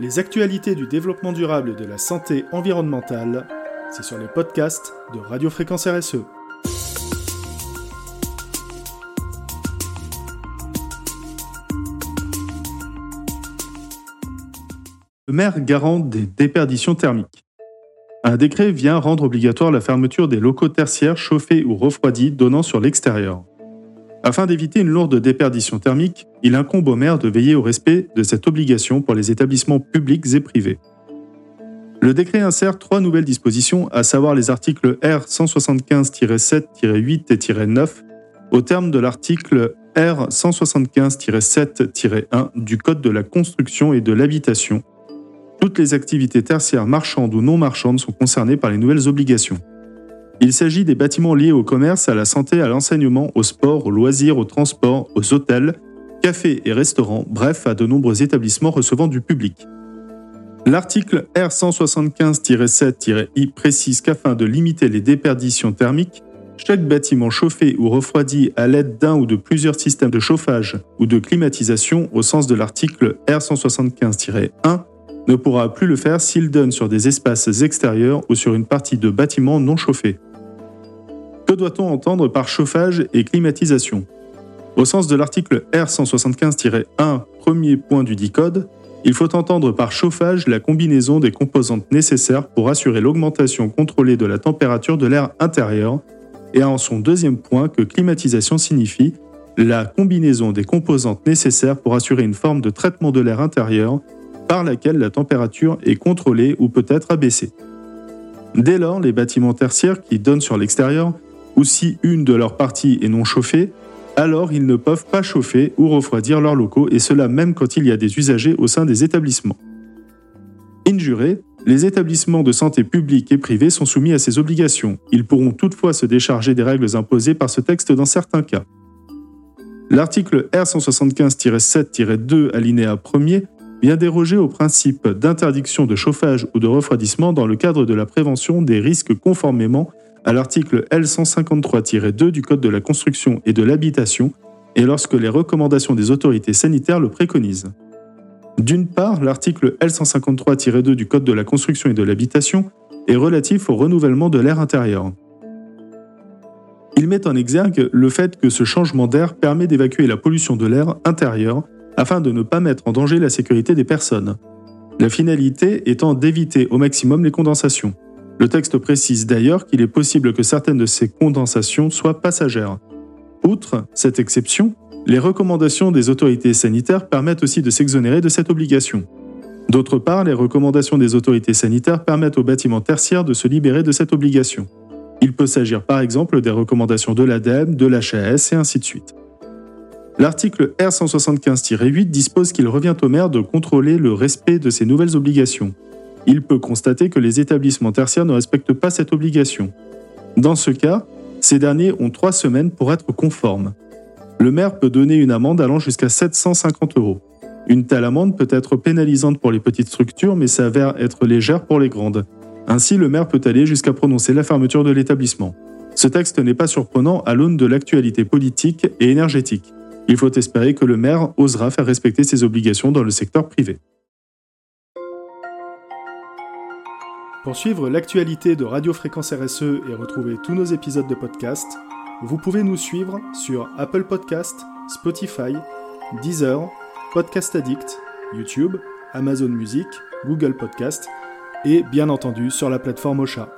Les actualités du développement durable et de la santé environnementale, c'est sur les podcasts de Radio Fréquence RSE. Le maire garant des déperditions thermiques. Un décret vient rendre obligatoire la fermeture des locaux tertiaires chauffés ou refroidis donnant sur l'extérieur. Afin d'éviter une lourde déperdition thermique, il incombe au maire de veiller au respect de cette obligation pour les établissements publics et privés. Le décret insère trois nouvelles dispositions, à savoir les articles R 175-7-8 et 9, au terme de l'article R 175-7-1 du Code de la construction et de l'habitation. Toutes les activités tertiaires marchandes ou non marchandes sont concernées par les nouvelles obligations. Il s'agit des bâtiments liés au commerce, à la santé, à l'enseignement, au sport, aux loisirs, au transport, aux hôtels, cafés et restaurants, bref, à de nombreux établissements recevant du public. L'article R175-7-I précise qu'afin de limiter les déperditions thermiques, chaque bâtiment chauffé ou refroidi à l'aide d'un ou de plusieurs systèmes de chauffage ou de climatisation au sens de l'article R175-1 ne pourra plus le faire s'il donne sur des espaces extérieurs ou sur une partie de bâtiments non chauffés. Que doit-on entendre par chauffage et climatisation? Au sens de l'article R175-1, premier point du dit code, il faut entendre par chauffage la combinaison des composantes nécessaires pour assurer l'augmentation contrôlée de la température de l'air intérieur, et en son deuxième point que climatisation signifie la combinaison des composantes nécessaires pour assurer une forme de traitement de l'air intérieur par laquelle la température est contrôlée ou peut être abaissée. Dès lors, les bâtiments tertiaires qui donnent sur l'extérieur ou si une de leurs parties est non chauffée, alors ils ne peuvent pas chauffer ou refroidir leurs locaux, et cela même quand il y a des usagers au sein des établissements. Injurés, les établissements de santé publics et privés sont soumis à ces obligations. Ils pourront toutefois se décharger des règles imposées par ce texte dans certains cas. L'article R175-7-2 alinéa 1er vient déroger au principe d'interdiction de chauffage ou de refroidissement dans le cadre de la prévention des risques conformément à l'article L153-2 du Code de la construction et de l'habitation et lorsque les recommandations des autorités sanitaires le préconisent. D'une part, l'article L153-2 du Code de la construction et de l'habitation est relatif au renouvellement de l'air intérieur. Il met en exergue le fait que ce changement d'air permet d'évacuer la pollution de l'air intérieur afin de ne pas mettre en danger la sécurité des personnes. La finalité étant d'éviter au maximum les condensations. Le texte précise d'ailleurs qu'il est possible que certaines de ces condensations soient passagères. Outre cette exception, les recommandations des autorités sanitaires permettent aussi de s'exonérer de cette obligation. D'autre part, les recommandations des autorités sanitaires permettent aux bâtiments tertiaires de se libérer de cette obligation. Il peut s'agir par exemple des recommandations de l'ADEME, de l'HAS et ainsi de suite. L'article R175-8 dispose qu'il revient au maire de contrôler le respect de ces nouvelles obligations il peut constater que les établissements tertiaires ne respectent pas cette obligation. Dans ce cas, ces derniers ont trois semaines pour être conformes. Le maire peut donner une amende allant jusqu'à 750 euros. Une telle amende peut être pénalisante pour les petites structures mais s'avère être légère pour les grandes. Ainsi, le maire peut aller jusqu'à prononcer la fermeture de l'établissement. Ce texte n'est pas surprenant à l'aune de l'actualité politique et énergétique. Il faut espérer que le maire osera faire respecter ses obligations dans le secteur privé. Pour suivre l'actualité de Radio Fréquence RSE et retrouver tous nos épisodes de podcast, vous pouvez nous suivre sur Apple Podcast, Spotify, Deezer, Podcast Addict, YouTube, Amazon Music, Google Podcast et bien entendu sur la plateforme Ocha.